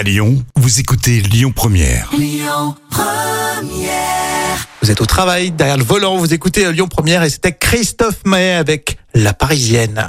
À Lyon, vous écoutez Lyon Première. Vous êtes au travail, derrière le volant, vous écoutez euh, Lyon Première et c'était Christophe Maé avec La Parisienne.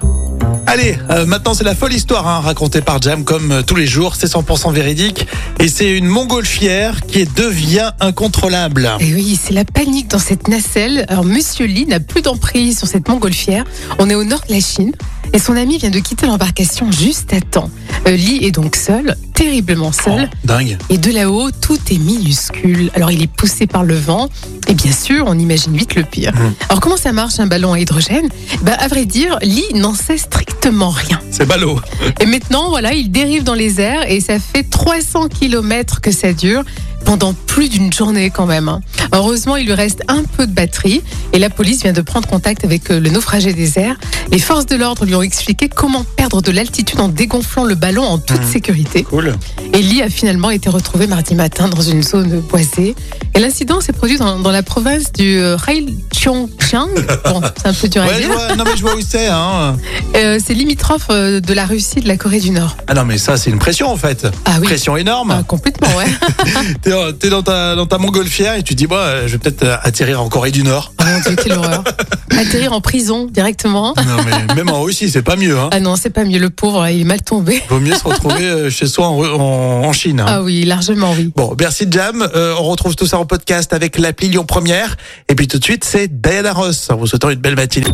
Allez, euh, maintenant c'est la folle histoire hein, racontée par Jam comme euh, tous les jours, c'est 100% véridique et c'est une montgolfière qui devient incontrôlable. Et oui, c'est la panique dans cette nacelle. Alors, Monsieur Lee n'a plus d'emprise sur cette montgolfière. On est au nord de la Chine et son ami vient de quitter l'embarcation juste à temps. Euh, Lee est donc seul, terriblement seul. Oh, dingue. Et de là-haut, tout est minuscule. Alors, il est poussé par le vent. Et bien sûr, on imagine vite le pire. Mm. Alors, comment ça marche un ballon à hydrogène? Bah, À vrai dire, Lee n'en sait strictement rien. C'est ballot. Et maintenant, voilà, il dérive dans les airs et ça fait 300 km que ça dure pendant plus d'une journée quand même. hein. Heureusement, il lui reste un peu de batterie et la police vient de prendre contact avec euh, le naufragé des airs. Les forces de l'ordre lui ont expliqué comment perdre de l'altitude en dégonflant le ballon en toute Mhm. sécurité. Cool. Et Lee a finalement été retrouvé mardi matin dans une zone boisée. Et l'incident s'est produit dans, dans la province du euh, Heilongjiang. Bon, c'est un peu dur à Ouais, je dire. vois, non mais je vois où c'est. Hein. Euh, c'est limitrophe euh, de la Russie et de la Corée du Nord. Ah non mais ça c'est une pression en fait. Ah oui. Pression énorme. Ah, complètement, ouais. T'es euh, t'es dans ta, dans ta montgolfière et tu dis, bah, euh, je vais peut-être euh, atterrir en Corée du Nord. Oh mon Dieu, quelle horreur. Atterrir en prison directement. Non, mais même en Russie, c'est pas mieux. Hein. Ah non, c'est pas mieux, le pauvre, il est mal tombé. Vaut mieux se retrouver euh, chez soi en, en- en Chine. hein. Ah oui, largement oui. Bon, merci Jam. Euh, on retrouve tout ça en podcast avec l'appli Lyon Première. Et puis tout de suite, c'est Diana Ross. En vous souhaitant une belle matinée.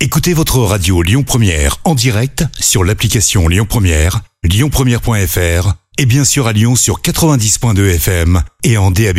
Écoutez votre radio Lyon Première en direct sur l'application Lyon Première, lyonpremière.fr et bien sûr à Lyon sur 90.2 FM et en DAB+.